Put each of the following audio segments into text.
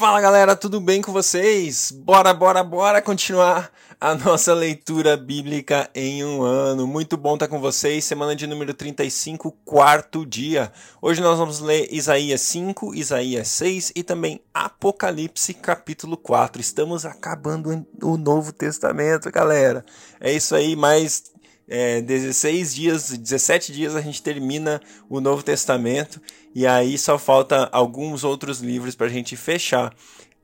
Fala galera, tudo bem com vocês? Bora, bora, bora continuar a nossa leitura bíblica em um ano. Muito bom estar com vocês. Semana de número 35, quarto dia. Hoje nós vamos ler Isaías 5, Isaías 6 e também Apocalipse capítulo 4. Estamos acabando o Novo Testamento, galera. É isso aí, mais é, 16 dias, 17 dias a gente termina o Novo Testamento e aí só falta alguns outros livros para a gente fechar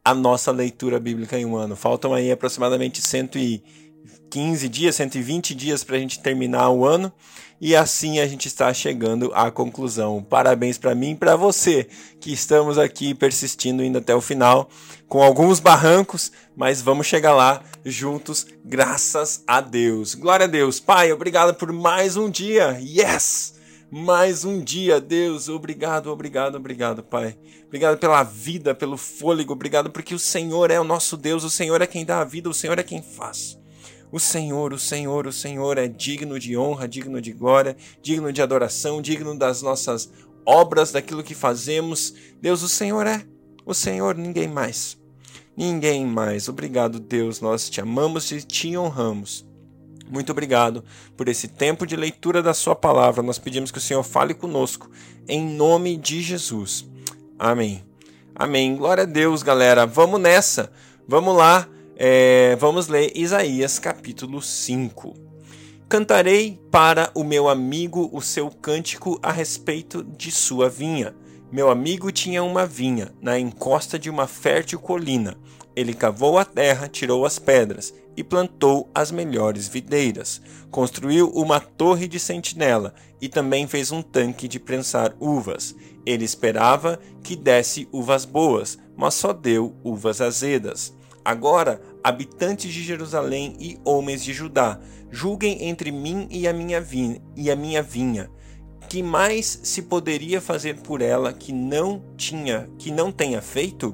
a nossa leitura bíblica em um ano. Faltam aí aproximadamente 115 dias, 120 dias para a gente terminar o ano e assim a gente está chegando à conclusão. Parabéns para mim e para você que estamos aqui persistindo indo até o final, com alguns barrancos, mas vamos chegar lá juntos, graças a Deus. Glória a Deus. Pai, obrigado por mais um dia. Yes! mais um dia, Deus. Obrigado, obrigado, obrigado, Pai. Obrigado pela vida, pelo fôlego. Obrigado porque o Senhor é o nosso Deus. O Senhor é quem dá a vida, o Senhor é quem faz. O Senhor, o Senhor, o Senhor é digno de honra, digno de glória, digno de adoração, digno das nossas obras, daquilo que fazemos. Deus, o Senhor é. O Senhor, ninguém mais. Ninguém mais. Obrigado, Deus. Nós te amamos e te honramos. Muito obrigado por esse tempo de leitura da Sua palavra. Nós pedimos que o Senhor fale conosco, em nome de Jesus. Amém. Amém. Glória a Deus, galera. Vamos nessa. Vamos lá. É, vamos ler Isaías capítulo 5. Cantarei para o meu amigo o seu cântico a respeito de sua vinha. Meu amigo tinha uma vinha na encosta de uma fértil colina. Ele cavou a terra, tirou as pedras e plantou as melhores videiras. Construiu uma torre de sentinela e também fez um tanque de prensar uvas. Ele esperava que desse uvas boas, mas só deu uvas azedas. Agora, habitantes de Jerusalém e homens de Judá, julguem entre mim e a minha vinha, e a minha vinha. Que mais se poderia fazer por ela que não tinha, que não tenha feito?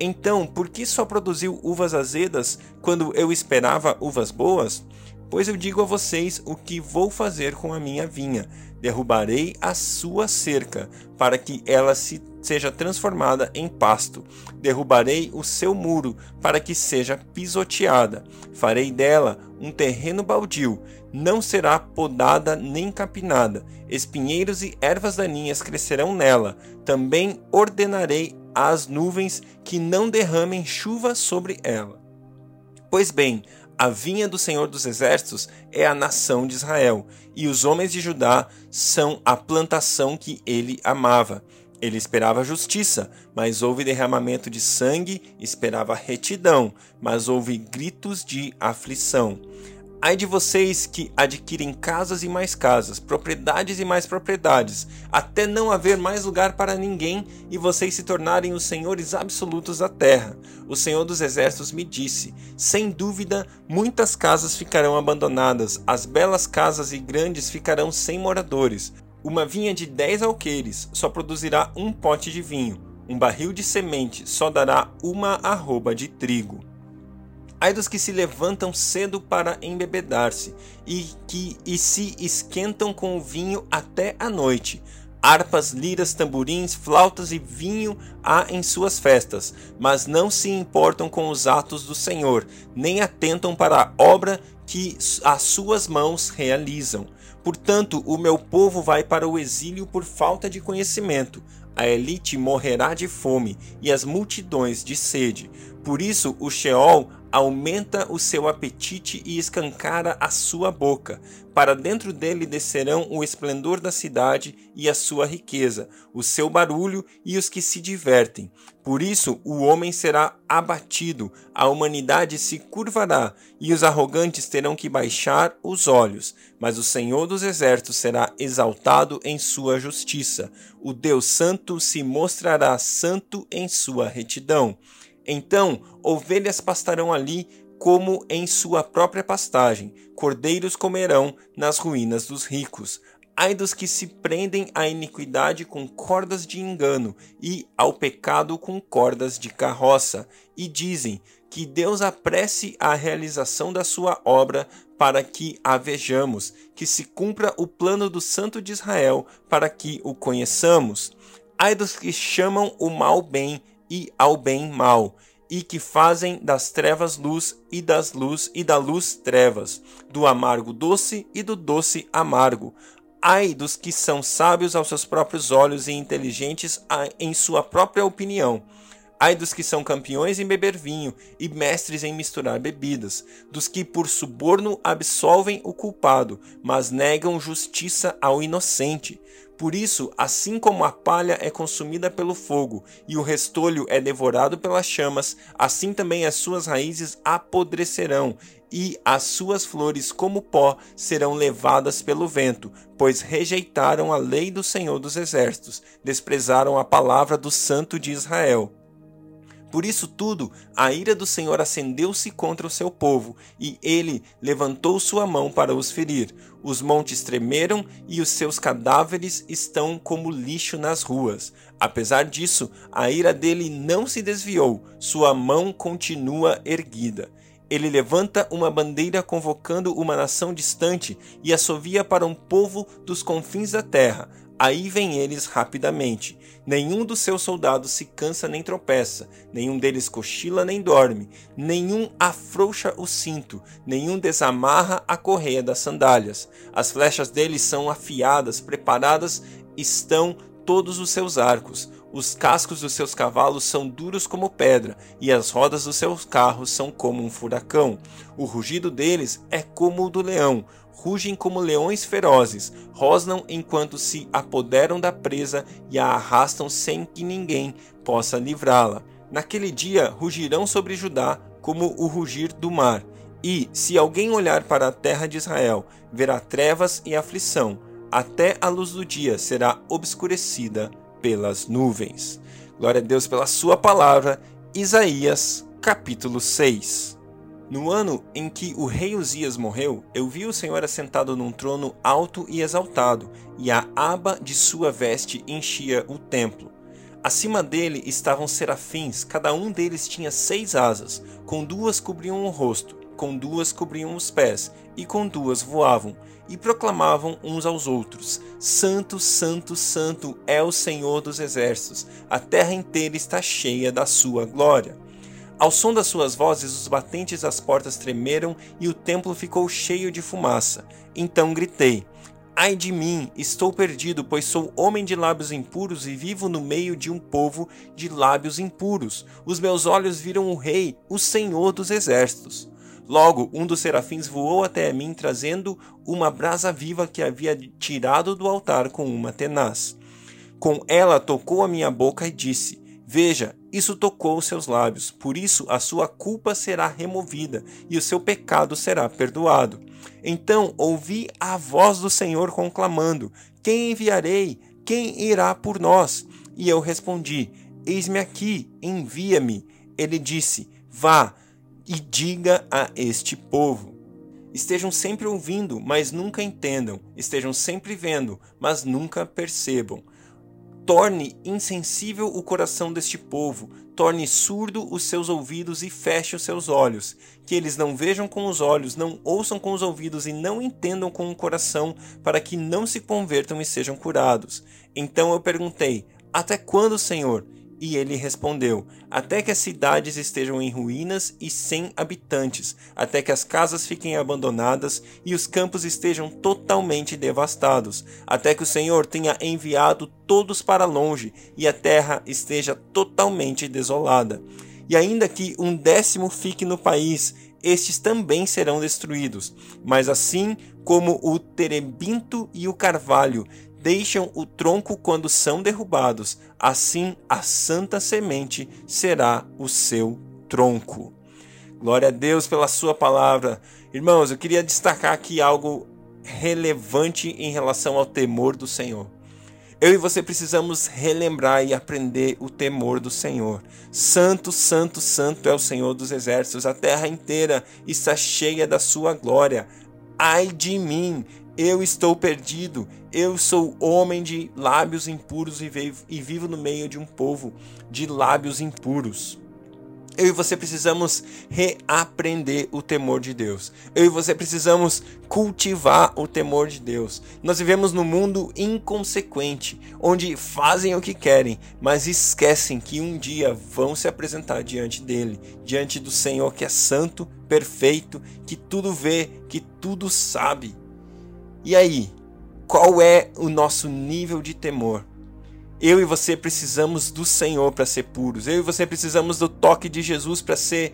Então, por que só produziu uvas azedas quando eu esperava uvas boas? Pois eu digo a vocês o que vou fazer com a minha vinha: derrubarei a sua cerca, para que ela se seja transformada em pasto. Derrubarei o seu muro, para que seja pisoteada. Farei dela um terreno baldio, não será podada nem capinada. Espinheiros e ervas daninhas crescerão nela. Também ordenarei às nuvens que não derramem chuva sobre ela. Pois bem, a vinha do Senhor dos Exércitos é a nação de Israel, e os homens de Judá são a plantação que ele amava. Ele esperava justiça, mas houve derramamento de sangue, esperava retidão, mas houve gritos de aflição. Ai de vocês que adquirem casas e mais casas, propriedades e mais propriedades, até não haver mais lugar para ninguém e vocês se tornarem os senhores absolutos da terra. O Senhor dos Exércitos me disse: Sem dúvida, muitas casas ficarão abandonadas, as belas casas e grandes ficarão sem moradores. Uma vinha de dez alqueires só produzirá um pote de vinho, um barril de semente só dará uma arroba de trigo. Ai dos que se levantam cedo para embebedar-se e que e se esquentam com o vinho até a noite. Harpas, liras, tamborins, flautas e vinho há em suas festas, mas não se importam com os atos do Senhor, nem atentam para a obra que as suas mãos realizam. Portanto, o meu povo vai para o exílio por falta de conhecimento. A elite morrerá de fome e as multidões de sede. Por isso, o Sheol aumenta o seu apetite e escancara a sua boca. Para dentro dele descerão o esplendor da cidade e a sua riqueza, o seu barulho e os que se divertem. Por isso o homem será abatido, a humanidade se curvará e os arrogantes terão que baixar os olhos. Mas o Senhor dos Exércitos será exaltado em sua justiça. O Deus Santo se mostrará santo em sua retidão. Então ovelhas pastarão ali como em sua própria pastagem, cordeiros comerão nas ruínas dos ricos. Ai dos que se prendem à iniquidade com cordas de engano e ao pecado com cordas de carroça, e dizem que Deus apresse a realização da sua obra para que a vejamos, que se cumpra o plano do Santo de Israel para que o conheçamos. Ai dos que chamam o mal bem e ao bem mal, e que fazem das trevas luz e das luz e da luz trevas, do amargo doce e do doce amargo. Ai dos que são sábios aos seus próprios olhos e inteligentes em sua própria opinião. Ai dos que são campeões em beber vinho e mestres em misturar bebidas, dos que por suborno absolvem o culpado, mas negam justiça ao inocente. Por isso, assim como a palha é consumida pelo fogo e o restolho é devorado pelas chamas, assim também as suas raízes apodrecerão e as suas flores, como pó, serão levadas pelo vento, pois rejeitaram a lei do Senhor dos Exércitos, desprezaram a palavra do Santo de Israel. Por isso tudo, a ira do Senhor acendeu-se contra o seu povo, e ele levantou sua mão para os ferir. Os montes tremeram e os seus cadáveres estão como lixo nas ruas. Apesar disso, a ira dele não se desviou, sua mão continua erguida. Ele levanta uma bandeira convocando uma nação distante e assovia para um povo dos confins da terra. Aí vem eles rapidamente. Nenhum dos seus soldados se cansa nem tropeça, nenhum deles cochila nem dorme, nenhum afrouxa o cinto, nenhum desamarra a correia das sandálias. As flechas deles são afiadas, preparadas estão todos os seus arcos. Os cascos dos seus cavalos são duros como pedra, e as rodas dos seus carros são como um furacão. O rugido deles é como o do leão, rugem como leões ferozes, rosnam enquanto se apoderam da presa e a arrastam sem que ninguém possa livrá-la. Naquele dia rugirão sobre Judá como o rugir do mar. E, se alguém olhar para a terra de Israel, verá trevas e aflição, até a luz do dia será obscurecida pelas nuvens. Glória a Deus pela sua palavra. Isaías, capítulo 6. No ano em que o rei Uzias morreu, eu vi o Senhor assentado num trono alto e exaltado, e a aba de sua veste enchia o templo. Acima dele estavam serafins, cada um deles tinha seis asas, com duas cobriam o rosto, com duas cobriam os pés, e com duas voavam, e proclamavam uns aos outros: Santo, Santo, Santo é o Senhor dos exércitos, a terra inteira está cheia da sua glória. Ao som das suas vozes, os batentes das portas tremeram e o templo ficou cheio de fumaça. Então gritei: Ai de mim, estou perdido, pois sou homem de lábios impuros e vivo no meio de um povo de lábios impuros. Os meus olhos viram o Rei, o Senhor dos exércitos. Logo, um dos serafins voou até mim, trazendo uma brasa viva que havia tirado do altar com uma tenaz. Com ela tocou a minha boca e disse: Veja, isso tocou os seus lábios, por isso a sua culpa será removida e o seu pecado será perdoado. Então ouvi a voz do Senhor conclamando: Quem enviarei? Quem irá por nós? E eu respondi: Eis-me aqui, envia-me. Ele disse: Vá e diga a este povo. Estejam sempre ouvindo, mas nunca entendam. Estejam sempre vendo, mas nunca percebam torne insensível o coração deste povo, torne surdo os seus ouvidos e feche os seus olhos, que eles não vejam com os olhos, não ouçam com os ouvidos e não entendam com o coração, para que não se convertam e sejam curados. Então eu perguntei: Até quando, Senhor? E ele respondeu: Até que as cidades estejam em ruínas e sem habitantes, até que as casas fiquem abandonadas e os campos estejam totalmente devastados, até que o Senhor tenha enviado todos para longe e a terra esteja totalmente desolada. E ainda que um décimo fique no país, estes também serão destruídos. Mas assim como o terebinto e o carvalho deixam o tronco quando são derrubados, assim a santa semente será o seu tronco. Glória a Deus pela sua palavra. Irmãos, eu queria destacar aqui algo relevante em relação ao temor do Senhor. Eu e você precisamos relembrar e aprender o temor do Senhor. Santo, santo, santo é o Senhor dos exércitos. A terra inteira está cheia da sua glória. Ai de mim, eu estou perdido, eu sou homem de lábios impuros e vivo, no meio de um povo de lábios impuros. Eu e você precisamos reaprender o temor de Deus. Eu e você precisamos cultivar o temor de Deus. Nós vivemos num mundo inconsequente, onde fazem o que querem, mas esquecem que um dia vão se apresentar diante dele, diante do Senhor que é santo, perfeito, que tudo vê, que tudo sabe. E aí, qual é o nosso nível de temor? Eu e você precisamos do Senhor para ser puros. Eu e você precisamos do toque de Jesus para ser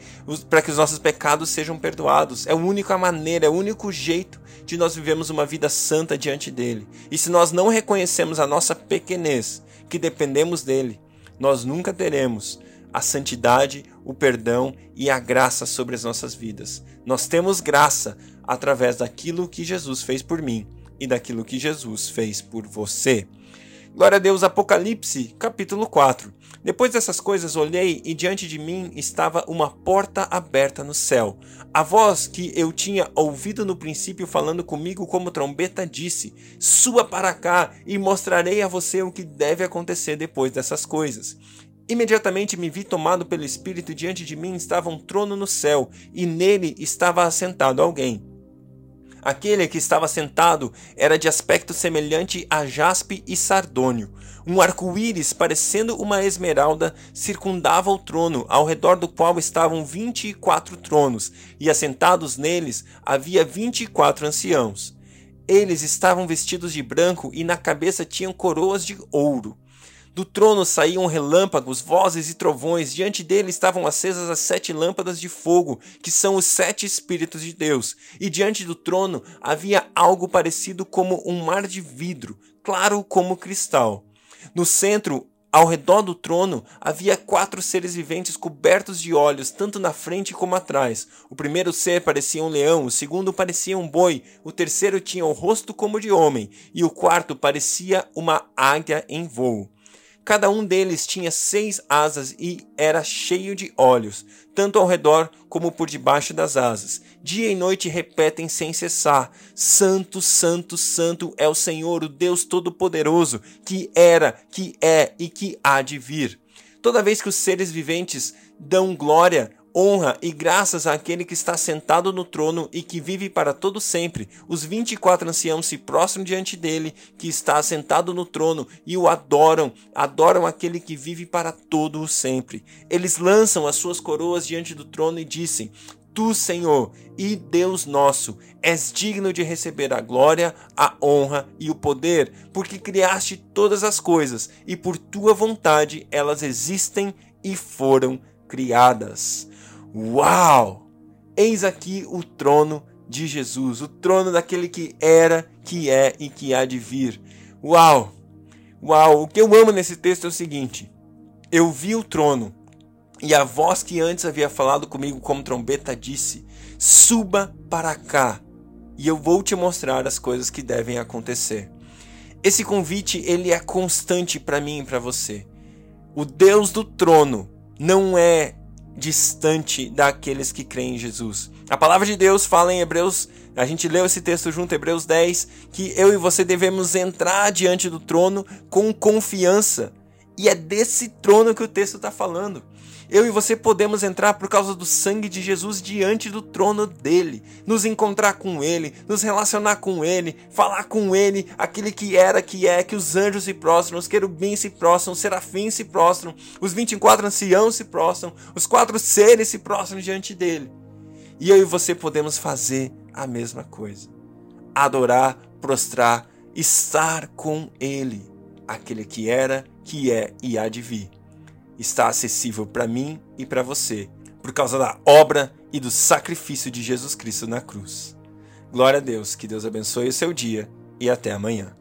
para que os nossos pecados sejam perdoados. É a única maneira, é o único jeito de nós vivermos uma vida santa diante dele. E se nós não reconhecemos a nossa pequenez, que dependemos dele, nós nunca teremos a santidade, o perdão e a graça sobre as nossas vidas. Nós temos graça através daquilo que Jesus fez por mim e daquilo que Jesus fez por você. Glória a Deus, Apocalipse, capítulo 4. Depois dessas coisas olhei e diante de mim estava uma porta aberta no céu. A voz que eu tinha ouvido no princípio falando comigo como trombeta disse: Suba para cá e mostrarei a você o que deve acontecer depois dessas coisas. Imediatamente me vi tomado pelo Espírito e diante de mim estava um trono no céu e nele estava assentado alguém. Aquele que estava sentado era de aspecto semelhante a jaspe e sardônio. Um arco-íris, parecendo uma esmeralda, circundava o trono, ao redor do qual estavam vinte e quatro tronos, e assentados neles havia vinte e quatro anciãos. Eles estavam vestidos de branco e na cabeça tinham coroas de ouro. Do trono saíam relâmpagos, vozes e trovões. Diante dele estavam acesas as sete lâmpadas de fogo, que são os sete Espíritos de Deus. E diante do trono havia algo parecido como um mar de vidro, claro como cristal. No centro, ao redor do trono, havia quatro seres viventes cobertos de olhos, tanto na frente como atrás. O primeiro ser parecia um leão, o segundo parecia um boi, o terceiro tinha o rosto como de homem, e o quarto parecia uma águia em voo. Cada um deles tinha seis asas e era cheio de olhos, tanto ao redor como por debaixo das asas. Dia e noite repetem sem cessar: Santo, Santo, Santo é o Senhor, o Deus Todo-Poderoso, que era, que é e que há de vir. Toda vez que os seres viventes dão glória, honra e graças àquele que está sentado no trono e que vive para todo sempre. Os vinte e quatro anciãos se prostram diante dele, que está sentado no trono, e o adoram, adoram aquele que vive para todo o sempre. Eles lançam as suas coroas diante do trono e dizem: Tu, Senhor, e Deus nosso, és digno de receber a glória, a honra e o poder, porque criaste todas as coisas, e por tua vontade elas existem e foram criadas. Uau! Eis aqui o trono de Jesus, o trono daquele que era, que é e que há de vir. Uau! Uau! O que eu amo nesse texto é o seguinte: eu vi o trono e a voz que antes havia falado comigo como trombeta disse: Suba para cá e eu vou te mostrar as coisas que devem acontecer. Esse convite ele é constante para mim e para você. O Deus do trono não é distante daqueles que creem em Jesus. A palavra de Deus fala em Hebreus, a gente leu esse texto junto, Hebreus 10, que eu e você devemos entrar diante do trono com confiança. E é desse trono que o texto está falando. Eu e você podemos entrar por causa do sangue de Jesus diante do trono dele, nos encontrar com ele, nos relacionar com ele, falar com ele, aquele que era, que é, que os anjos se prostram, os querubins se prostram, os serafins se prostram, os 24 anciãos se prostram, os quatro seres se prostram diante dele. E eu e você podemos fazer a mesma coisa. Adorar, prostrar, estar com ele, aquele que era, que é e há de vir está acessível para mim e para você, por causa da obra e do sacrifício de Jesus Cristo na cruz. Glória a Deus, que Deus abençoe o seu dia e até amanhã.